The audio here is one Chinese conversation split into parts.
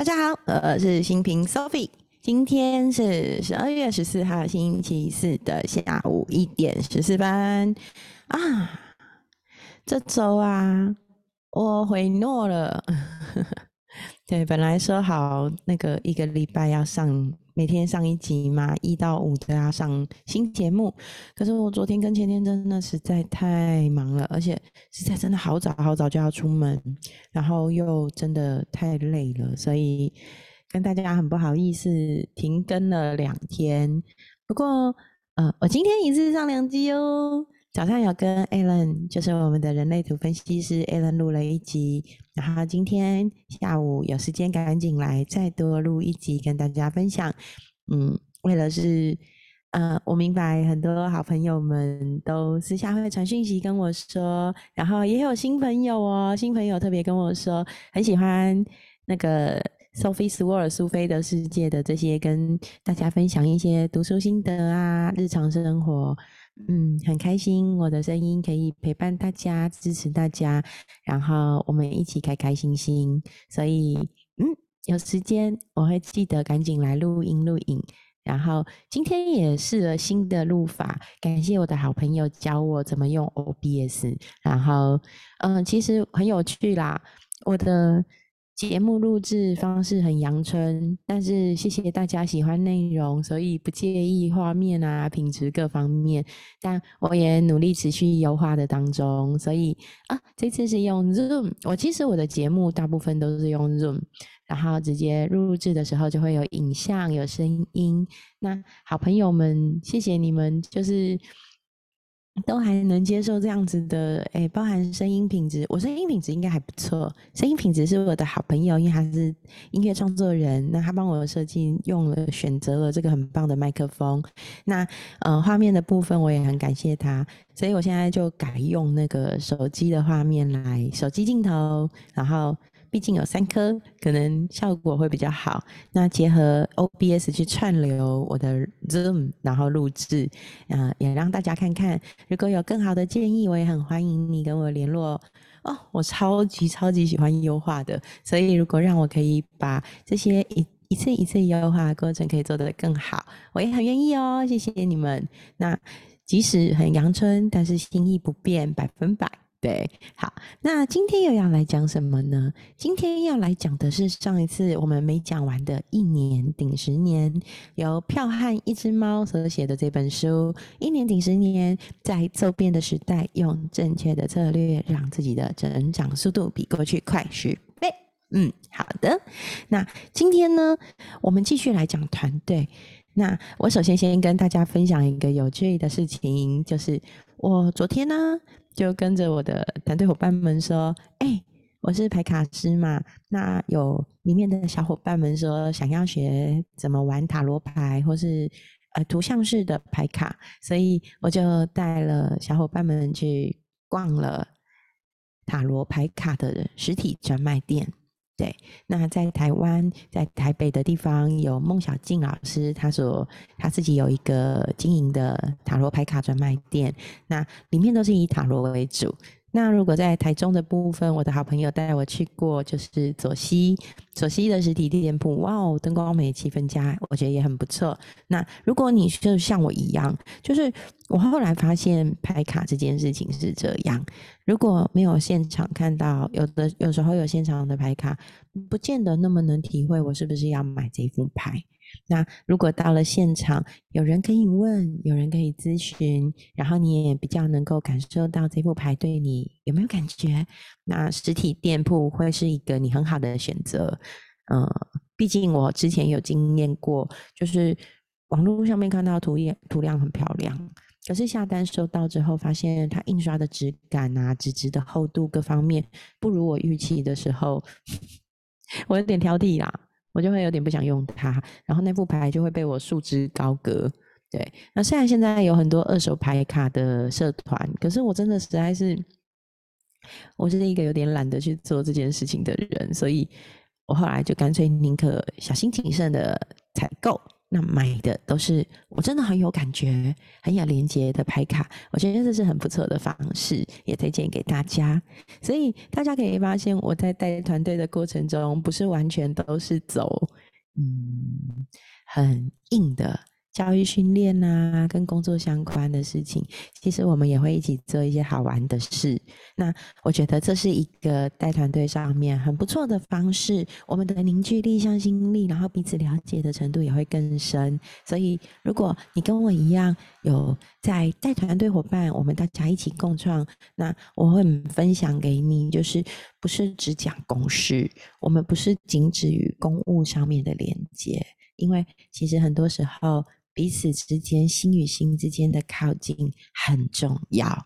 大家好，我是新平 Sophie。今天是十二月十四号星期四的下午一点十四分啊。这周啊，我回诺了。对，本来说好那个一个礼拜要上每天上一集嘛，一到五都要上新节目。可是我昨天跟前天真的实在太忙了，而且实在真的好早好早就要出门，然后又真的太累了，所以跟大家很不好意思停更了两天。不过呃，我今天一次上两集哦。早上有跟 Alan，就是我们的人类图分析师 Alan 录了一集，然后今天下午有时间赶紧来再多录一集跟大家分享。嗯，为了是，呃，我明白很多好朋友们都私下会传讯息跟我说，然后也有新朋友哦，新朋友特别跟我说很喜欢那个 Sophie Sword 苏菲的世界的这些跟大家分享一些读书心得啊，日常生活。嗯，很开心，我的声音可以陪伴大家，支持大家，然后我们一起开开心心。所以，嗯，有时间我会记得赶紧来录音录影。然后今天也试了新的录法，感谢我的好朋友教我怎么用 OBS。然后，嗯，其实很有趣啦，我的。节目录制方式很阳春，但是谢谢大家喜欢内容，所以不介意画面啊、品质各方面。但我也努力持续优化的当中，所以啊，这次是用 Zoom。我其实我的节目大部分都是用 Zoom，然后直接录制的时候就会有影像、有声音。那好朋友们，谢谢你们，就是。都还能接受这样子的，哎，包含声音品质，我声音品质应该还不错。声音品质是我的好朋友，因为他是音乐创作人，那他帮我设计用了选择了这个很棒的麦克风。那呃，画面的部分我也很感谢他，所以我现在就改用那个手机的画面来，手机镜头，然后。毕竟有三颗，可能效果会比较好。那结合 OBS 去串流我的 Zoom，然后录制，啊，也让大家看看。如果有更好的建议，我也很欢迎你跟我联络。哦，我超级超级喜欢优化的，所以如果让我可以把这些一一次一次优化的过程可以做得更好，我也很愿意哦。谢谢你们。那即使很阳春，但是心意不变，百分百。对，好，那今天又要来讲什么呢？今天要来讲的是上一次我们没讲完的一年顶十年，由票汉一只猫所写的这本书《一年顶十年》，在骤变的时代，用正确的策略，让自己的成长速度比过去快十倍。嗯，好的，那今天呢，我们继续来讲团队。那我首先先跟大家分享一个有趣的事情，就是我昨天呢。就跟着我的团队伙伴们说：“哎，我是排卡师嘛，那有里面的小伙伴们说想要学怎么玩塔罗牌，或是呃图像式的牌卡，所以我就带了小伙伴们去逛了塔罗牌卡的实体专卖店。”对，那在台湾，在台北的地方有孟小静老师，他所他自己有一个经营的塔罗牌卡专卖店，那里面都是以塔罗为主。那如果在台中的部分，我的好朋友带我去过，就是左西左西的实体店铺，哇哦，灯光美，气氛佳，我觉得也很不错。那如果你就像我一样，就是我后来发现拍卡这件事情是这样，如果没有现场看到，有的有时候有现场的拍卡，不见得那么能体会我是不是要买这副牌。那如果到了现场，有人可以问，有人可以咨询，然后你也比较能够感受到这副牌对你有没有感觉，那实体店铺会是一个你很好的选择。嗯，毕竟我之前有经验过，就是网络上面看到图页图量很漂亮，可是下单收到之后，发现它印刷的质感啊、纸质的厚度各方面不如我预期的时候，我有点挑剔啦。我就会有点不想用它，然后那副牌就会被我束之高阁。对，那虽然现在有很多二手牌卡的社团，可是我真的实在是，我是一个有点懒得去做这件事情的人，所以我后来就干脆宁可小心谨慎的采购。那买的都是我真的很有感觉、很有连接的牌卡，我觉得这是很不错的方式，也推荐给大家。所以大家可以发现，我在带团队的过程中，不是完全都是走嗯很硬的。教育训练啊，跟工作相关的事情，其实我们也会一起做一些好玩的事。那我觉得这是一个带团队上面很不错的方式。我们的凝聚力、向心力，然后彼此了解的程度也会更深。所以，如果你跟我一样有在带团队伙伴，我们大家一起共创，那我会分享给你，就是不是只讲公事，我们不是仅止于公务上面的连接，因为其实很多时候。彼此之间心与心之间的靠近很重要，好，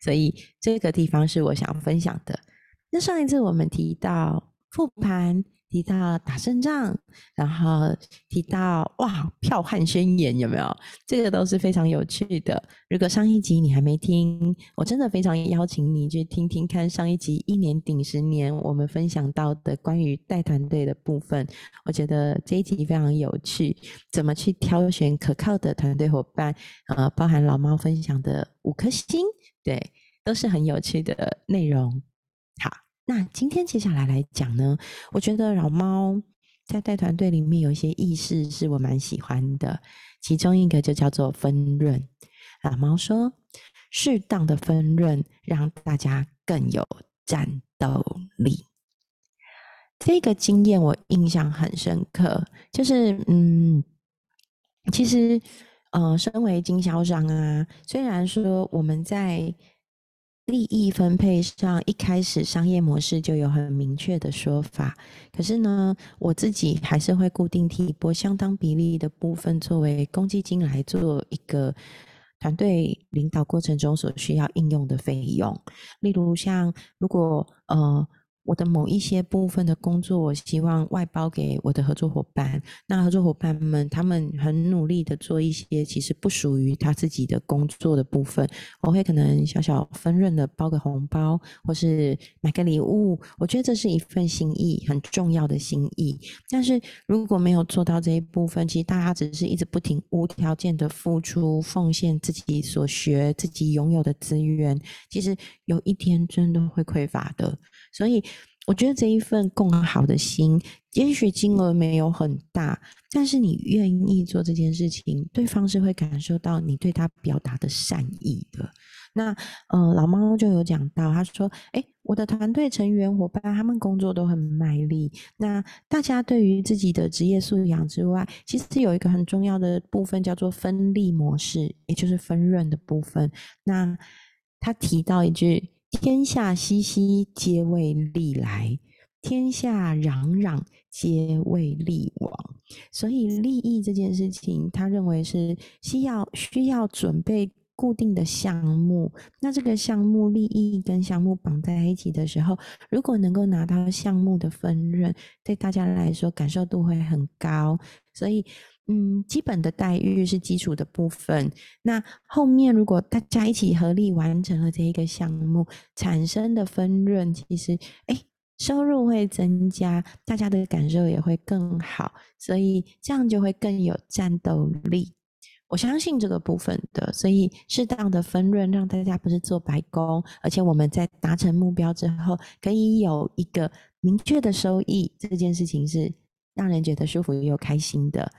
所以这个地方是我想分享的。那上一次我们提到复盘。提到打胜仗，然后提到哇票汉宣言有没有？这个都是非常有趣的。如果上一集你还没听，我真的非常邀请你去听听看上一集一年顶十年我们分享到的关于带团队的部分。我觉得这一集非常有趣，怎么去挑选可靠的团队伙伴？呃，包含老猫分享的五颗星，对，都是很有趣的内容。好。那今天接下来来讲呢，我觉得老猫在带团队里面有一些意识是我蛮喜欢的，其中一个就叫做分润。老猫说，适当的分润让大家更有战斗力。这个经验我印象很深刻，就是嗯，其实呃，身为经销商啊，虽然说我们在利益分配上，一开始商业模式就有很明确的说法。可是呢，我自己还是会固定提拨相当比例的部分作为公积金来做一个团队领导过程中所需要应用的费用。例如像如果呃。我的某一些部分的工作，我希望外包给我的合作伙伴。那合作伙伴们，他们很努力的做一些其实不属于他自己的工作的部分，我会可能小小分润的包个红包，或是买个礼物。我觉得这是一份心意，很重要的心意。但是如果没有做到这一部分，其实大家只是一直不停无条件的付出奉献自己所学、自己拥有的资源，其实有一天真的会匮乏的。所以，我觉得这一份共好的心，也许金额没有很大，但是你愿意做这件事情，对方是会感受到你对他表达的善意的。那，呃，老猫就有讲到，他说：“哎，我的团队成员伙伴他们工作都很卖力。那大家对于自己的职业素养之外，其实有一个很重要的部分叫做分利模式，也就是分润的部分。那他提到一句。”天下熙熙，皆为利来；天下攘攘，皆为利往。所以，利益这件事情，他认为是需要需要准备固定的项目。那这个项目利益跟项目绑在一起的时候，如果能够拿到项目的分润，对大家来说感受度会很高。所以。嗯，基本的待遇是基础的部分。那后面如果大家一起合力完成了这一个项目，产生的分润，其实哎，收入会增加，大家的感受也会更好，所以这样就会更有战斗力。我相信这个部分的，所以适当的分润让大家不是做白工，而且我们在达成目标之后，可以有一个明确的收益，这件事情是让人觉得舒服又开心的。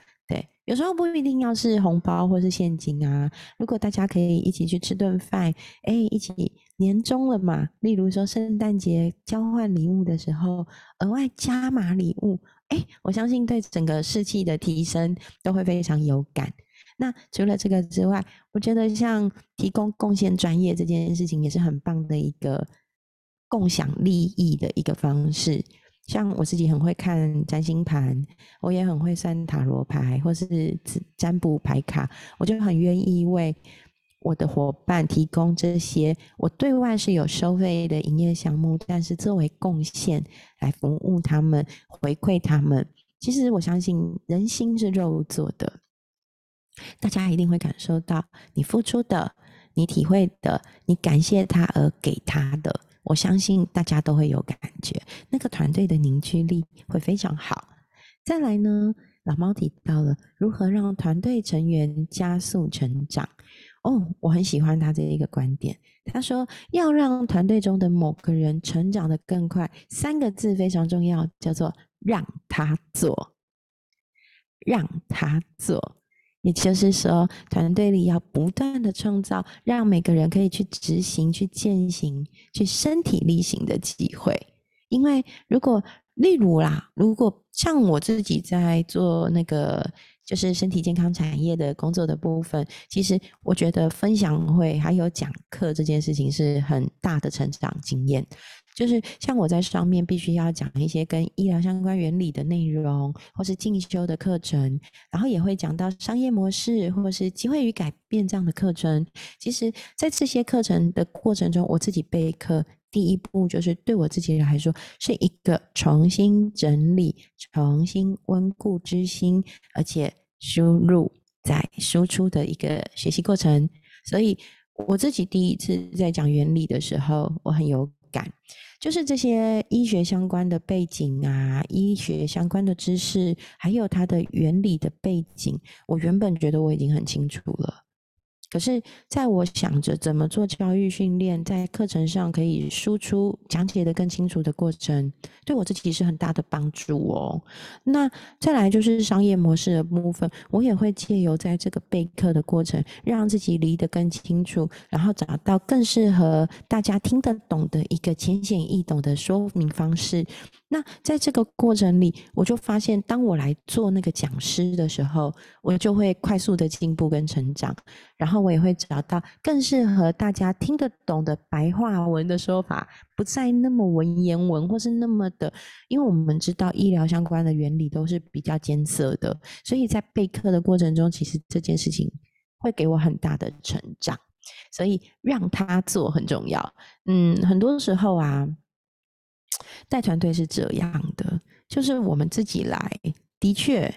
有时候不一定要是红包或是现金啊。如果大家可以一起去吃顿饭，哎，一起年终了嘛。例如说圣诞节交换礼物的时候，额外加码礼物，哎，我相信对整个士气的提升都会非常有感。那除了这个之外，我觉得像提供贡献专业这件事情也是很棒的一个共享利益的一个方式。像我自己很会看占星盘，我也很会算塔罗牌，或是占卜牌卡，我就很愿意为我的伙伴提供这些。我对外是有收费的营业项目，但是作为贡献来服务他们，回馈他们。其实我相信人心是肉做的，大家一定会感受到你付出的，你体会的，你感谢他而给他的。我相信大家都会有感觉，那个团队的凝聚力会非常好。再来呢，老猫提到了如何让团队成员加速成长。哦，我很喜欢他这一个观点。他说要让团队中的某个人成长的更快，三个字非常重要，叫做让他做，让他做。也就是说，团队里要不断的创造，让每个人可以去执行、去践行、去身体力行的机会。因为如果，例如啦，如果像我自己在做那个就是身体健康产业的工作的部分，其实我觉得分享会还有讲课这件事情是很大的成长经验。就是像我在上面必须要讲一些跟医疗相关原理的内容，或是进修的课程，然后也会讲到商业模式或是机会与改变这样的课程。其实，在这些课程的过程中，我自己备课第一步就是对我自己来说是一个重新整理、重新温故知新，而且输入再输出的一个学习过程。所以，我自己第一次在讲原理的时候，我很有感。就是这些医学相关的背景啊，医学相关的知识，还有它的原理的背景，我原本觉得我已经很清楚了。可是，在我想着怎么做教育训练，在课程上可以输出讲解的更清楚的过程，对我自己是很大的帮助哦。那再来就是商业模式的部分，我也会借由在这个备课的过程，让自己离得更清楚，然后找到更适合大家听得懂的一个浅显易懂的说明方式。那在这个过程里，我就发现，当我来做那个讲师的时候，我就会快速的进步跟成长，然后我也会找到更适合大家听得懂的白话文的说法，不再那么文言文，或是那么的，因为我们知道医疗相关的原理都是比较艰涩的，所以在备课的过程中，其实这件事情会给我很大的成长，所以让他做很重要。嗯，很多时候啊。带团队是这样的，就是我们自己来，的确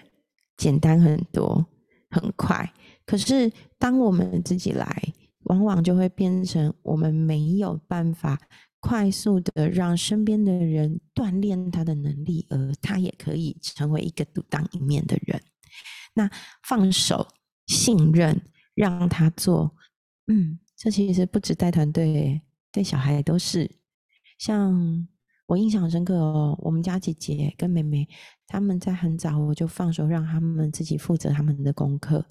简单很多，很快。可是当我们自己来，往往就会变成我们没有办法快速的让身边的人锻炼他的能力，而他也可以成为一个独当一面的人。那放手、信任，让他做，嗯，这其实不止带团队，对小孩也都是，像。我印象深刻哦，我们家姐姐跟妹妹他们在很早我就放手让他们自己负责他们的功课，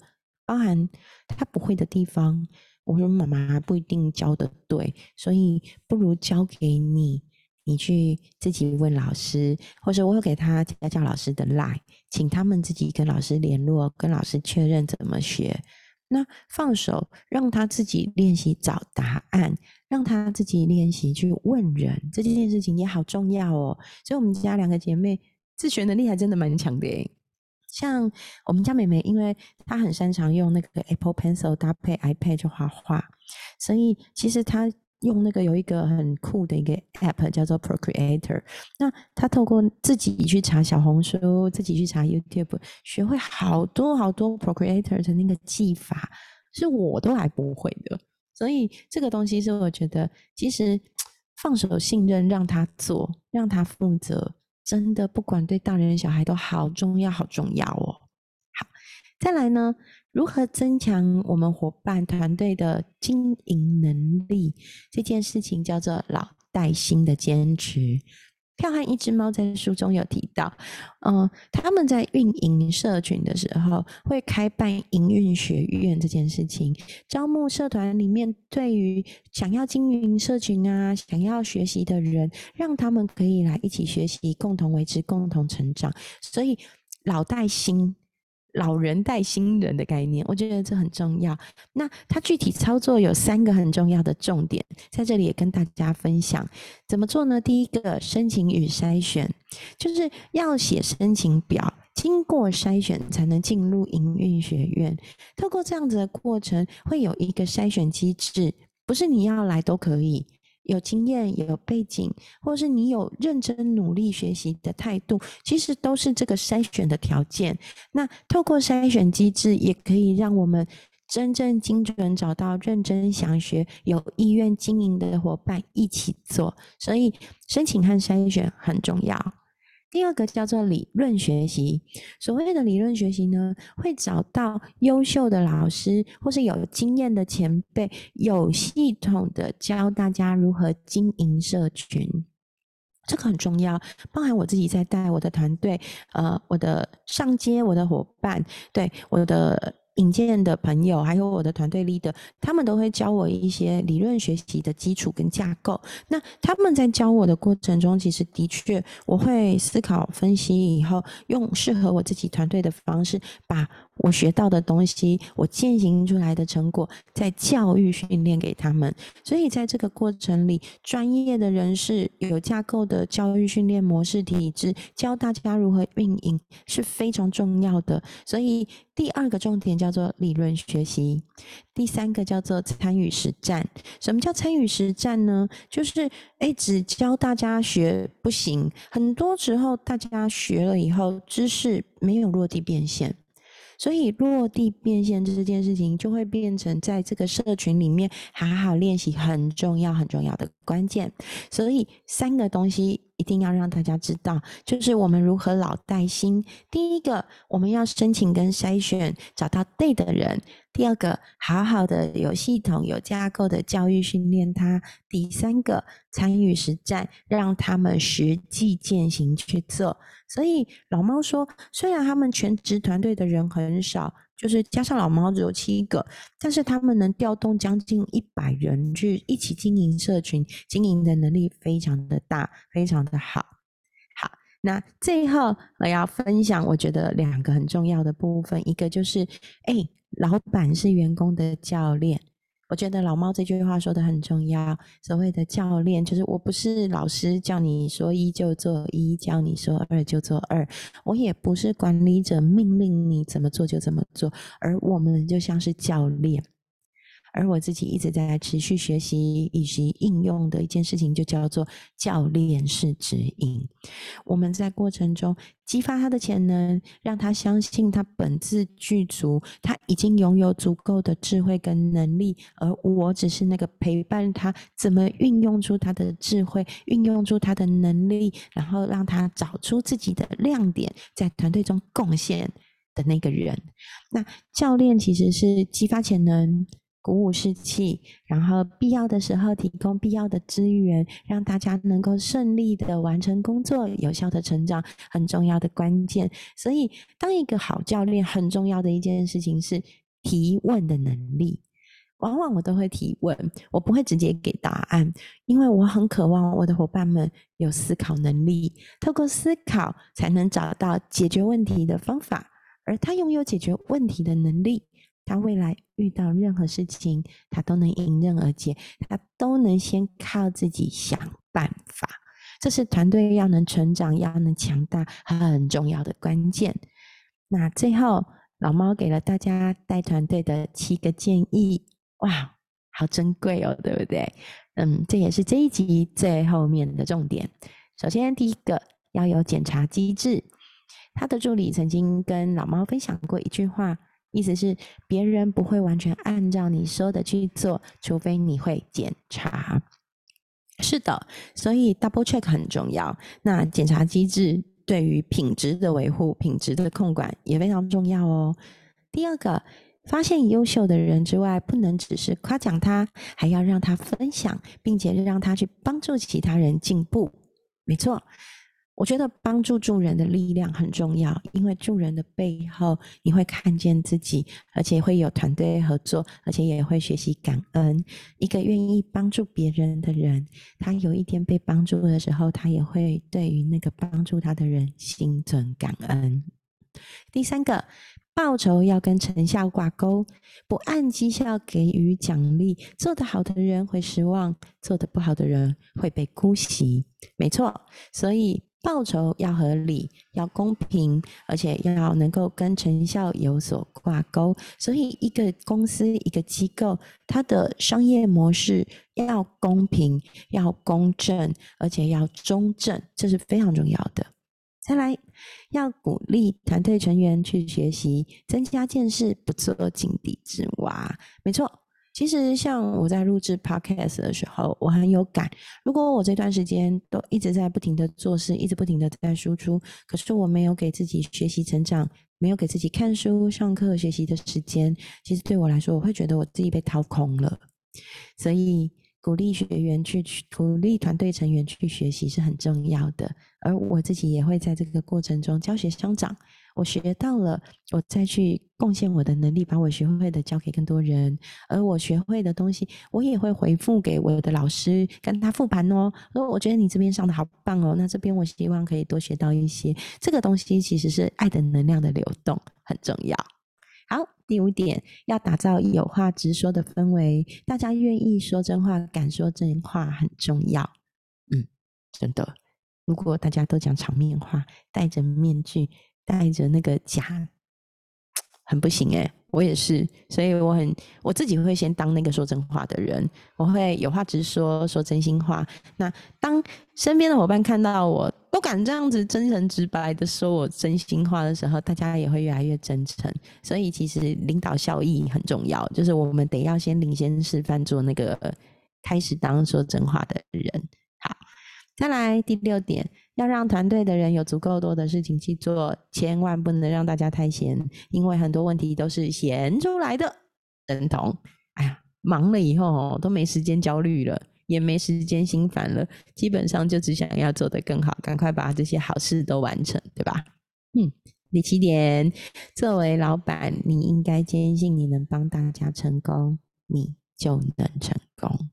包含他不会的地方，我说妈妈不一定教的对，所以不如交给你，你去自己问老师，或者我有给他家教老师的 line，请他们自己跟老师联络，跟老师确认怎么学。那放手让他自己练习找答案，让他自己练习去问人，这件事情也好重要哦。所以，我们家两个姐妹自学能力还真的蛮强的诶。像我们家妹妹，因为她很擅长用那个 Apple Pencil 搭配 iPad 去画画，所以其实她。用那个有一个很酷的一个 app 叫做 Procreator，那他透过自己去查小红书，自己去查 YouTube，学会好多好多 Procreator 的那个技法，是我都还不会的。所以这个东西是我觉得，其实放手信任，让他做，让他负责，真的不管对大人小孩都好重要，好重要哦。好，再来呢？如何增强我们伙伴团队的经营能力？这件事情叫做老带新的坚持。票和一只猫在书中有提到，嗯，他们在运营社群的时候会开办营运学院这件事情，招募社团里面对于想要经营社群啊、想要学习的人，让他们可以来一起学习，共同维持、共同成长。所以老带新。老人带新人的概念，我觉得这很重要。那它具体操作有三个很重要的重点，在这里也跟大家分享怎么做呢？第一个，申请与筛选，就是要写申请表，经过筛选才能进入营运学院。透过这样子的过程，会有一个筛选机制，不是你要来都可以。有经验、有背景，或是你有认真努力学习的态度，其实都是这个筛选的条件。那透过筛选机制，也可以让我们真正精准找到认真想学、有意愿经营的伙伴一起做。所以，申请和筛选很重要。第二个叫做理论学习。所谓的理论学习呢，会找到优秀的老师或是有经验的前辈，有系统的教大家如何经营社群。这个很重要，包含我自己在带我的团队，呃，我的上街，我的伙伴，对我的。引荐的朋友，还有我的团队 leader，他们都会教我一些理论学习的基础跟架构。那他们在教我的过程中，其实的确我会思考分析以后，用适合我自己团队的方式把。我学到的东西，我践行出来的成果，在教育训练给他们。所以在这个过程里，专业的人士有架构的教育训练模式体制，教大家如何运营是非常重要的。所以第二个重点叫做理论学习，第三个叫做参与实战。什么叫参与实战呢？就是诶，只教大家学不行，很多时候大家学了以后，知识没有落地变现。所以落地变现这件事情，就会变成在这个社群里面好好练习很重要、很重要的关键。所以三个东西。一定要让大家知道，就是我们如何老带新。第一个，我们要申请跟筛选，找到对的人；第二个，好好的有系统、有架构的教育训练他；第三个，参与实战，让他们实际践行去做。所以老猫说，虽然他们全职团队的人很少。就是加上老猫只有七个，但是他们能调动将近一百人去一起经营社群，经营的能力非常的大，非常的好。好，那最后我要分享，我觉得两个很重要的部分，一个就是，哎，老板是员工的教练。我觉得老猫这句话说的很重要。所谓的教练，就是我不是老师，叫你说一就做一，叫你说二就做二。我也不是管理者，命令你怎么做就怎么做。而我们就像是教练。而我自己一直在持续学习以及应用的一件事情，就叫做教练式指引。我们在过程中激发他的潜能，让他相信他本自具足，他已经拥有足够的智慧跟能力，而我只是那个陪伴他怎么运用出他的智慧，运用出他的能力，然后让他找出自己的亮点，在团队中贡献的那个人。那教练其实是激发潜能。鼓舞士气，然后必要的时候提供必要的资源，让大家能够顺利的完成工作，有效的成长，很重要的关键。所以，当一个好教练，很重要的一件事情是提问的能力。往往我都会提问，我不会直接给答案，因为我很渴望我的伙伴们有思考能力，透过思考才能找到解决问题的方法，而他拥有解决问题的能力。他未来遇到任何事情，他都能迎刃而解，他都能先靠自己想办法。这是团队要能成长、要能强大很重要的关键。那最后，老猫给了大家带团队的七个建议，哇，好珍贵哦，对不对？嗯，这也是这一集最后面的重点。首先，第一个要有检查机制。他的助理曾经跟老猫分享过一句话。意思是别人不会完全按照你说的去做，除非你会检查。是的，所以 double check 很重要。那检查机制对于品质的维护、品质的控管也非常重要哦。第二个，发现优秀的人之外，不能只是夸奖他，还要让他分享，并且让他去帮助其他人进步。没错。我觉得帮助助人的力量很重要，因为助人的背后，你会看见自己，而且会有团队合作，而且也会学习感恩。一个愿意帮助别人的人，他有一天被帮助的时候，他也会对于那个帮助他的人心存感恩。第三个，报酬要跟成效挂钩，不按绩效给予奖励，做得好的人会失望，做得不好的人会被姑息。没错，所以。报酬要合理，要公平，而且要能够跟成效有所挂钩。所以，一个公司、一个机构，它的商业模式要公平、要公正，而且要中正，这是非常重要的。再来，要鼓励团队成员去学习，增加见识，不做井底之蛙。没错，其实像我在录制 podcast 的时候，我很有感。如果我这段时间都一直在不停的做事，一直不停的在输出，可是我没有给自己学习成长，没有给自己看书、上课、学习的时间，其实对我来说，我会觉得我自己被掏空了。所以。鼓励学员去，鼓励团队成员去学习是很重要的。而我自己也会在这个过程中教学相长。我学到了，我再去贡献我的能力，把我学会的教给更多人。而我学会的东西，我也会回复给我的老师，跟他复盘哦。说我觉得你这边上的好棒哦，那这边我希望可以多学到一些。这个东西其实是爱的能量的流动，很重要。好，第五点，要打造有话直说的氛围，大家愿意说真话，敢说真话很重要。嗯，真的，如果大家都讲场面话，戴着面具，带着那个假，很不行诶我也是，所以我很我自己会先当那个说真话的人，我会有话直说，说真心话。那当身边的伙伴看到我都敢这样子真诚直白的说我真心话的时候，大家也会越来越真诚。所以其实领导效益很重要，就是我们得要先领先示范，做那个开始当说真话的人。好，再来第六点。要让团队的人有足够多的事情去做，千万不能让大家太闲，因为很多问题都是闲出来的。等同，哎呀，忙了以后哦都没时间焦虑了，也没时间心烦了，基本上就只想要做得更好，赶快把这些好事都完成，对吧？嗯，第七点，作为老板，你应该坚信你能帮大家成功，你就能成功。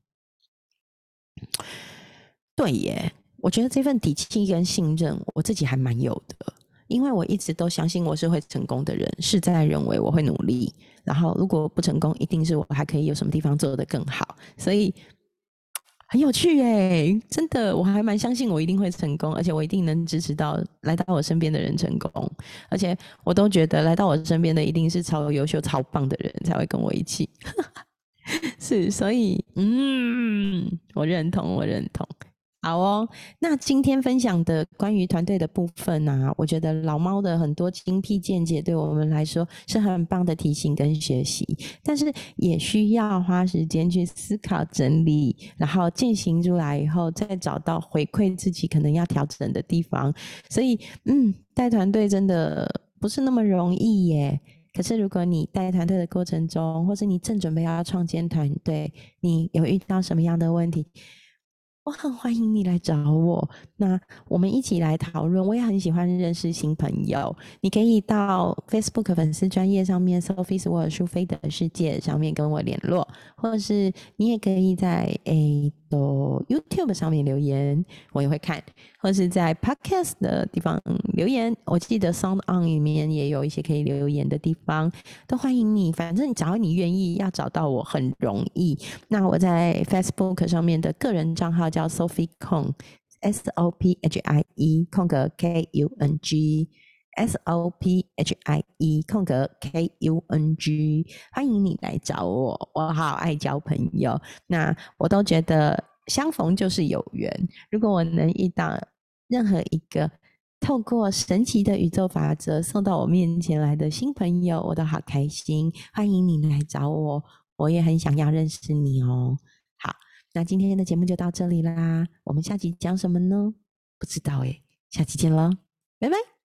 对耶。我觉得这份底气跟信任，我自己还蛮有的，因为我一直都相信我是会成功的人，是在认为我会努力，然后如果不成功，一定是我还可以有什么地方做得更好，所以很有趣哎，真的，我还蛮相信我一定会成功，而且我一定能支持到来到我身边的人成功，而且我都觉得来到我身边的一定是超优秀、超棒的人才会跟我一起，是，所以嗯，我认同，我认同。好哦，那今天分享的关于团队的部分呢，我觉得老猫的很多精辟见解对我们来说是很棒的提醒跟学习，但是也需要花时间去思考整理，然后进行出来以后，再找到回馈自己可能要调整的地方。所以，嗯，带团队真的不是那么容易耶。可是，如果你带团队的过程中，或者你正准备要创建团队，你有遇到什么样的问题？我很欢迎你来找我，那我们一起来讨论。我也很喜欢认识新朋友，你可以到 Facebook 粉丝专业上面，Sophie's World 苏菲的世界上面跟我联络，或者是你也可以在诶的 YouTube 上面留言，我也会看，或是在 Podcast 的地方留言。我记得 Sound On 里面也有一些可以留言的地方，都欢迎你。反正只要你愿意，要找到我很容易。那我在 Facebook 上面的个人账号叫。Sophie Kong，S O P H I E 空格 K U N G，S O P H I E 空格 K U N G，欢迎你来找我，我好爱交朋友，那我都觉得相逢就是有缘。如果我能遇到任何一个透过神奇的宇宙法则送到我面前来的新朋友，我都好开心。欢迎你来找我，我也很想要认识你哦。好那今天的节目就到这里啦，我们下集讲什么呢？不知道诶，下期见喽，拜拜。